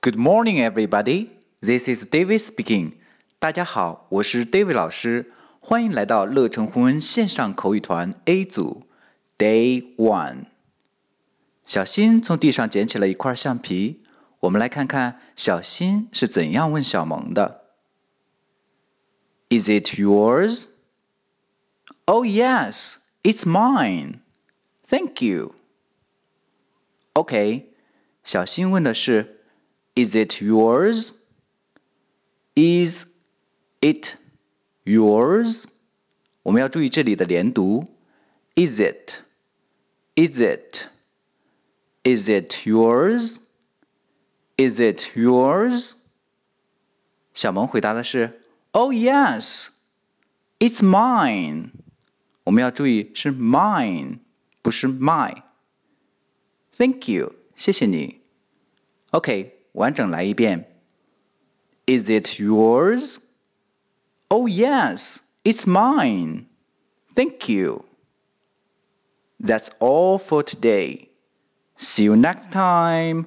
Good morning, everybody. This is David speaking. 大家好，我是 David 老师，欢迎来到乐成红恩线上口语团 A 组 Day One。小新从地上捡起了一块橡皮，我们来看看小新是怎样问小萌的。Is it yours? Oh yes, it's mine. Thank you. OK，小新问的是 Is it yours? Is it yours? 我们要注意这里的连读。Is it? Is it? Is it yours? Is it yours? 小萌回答的是 Oh yes, it's mine. 我们要注意是 mine，不是 my。Thank you，谢谢你。OK， 完整来一遍。Is it yours? Oh yes, it's mine. Thank you. That's all for today. See you next time.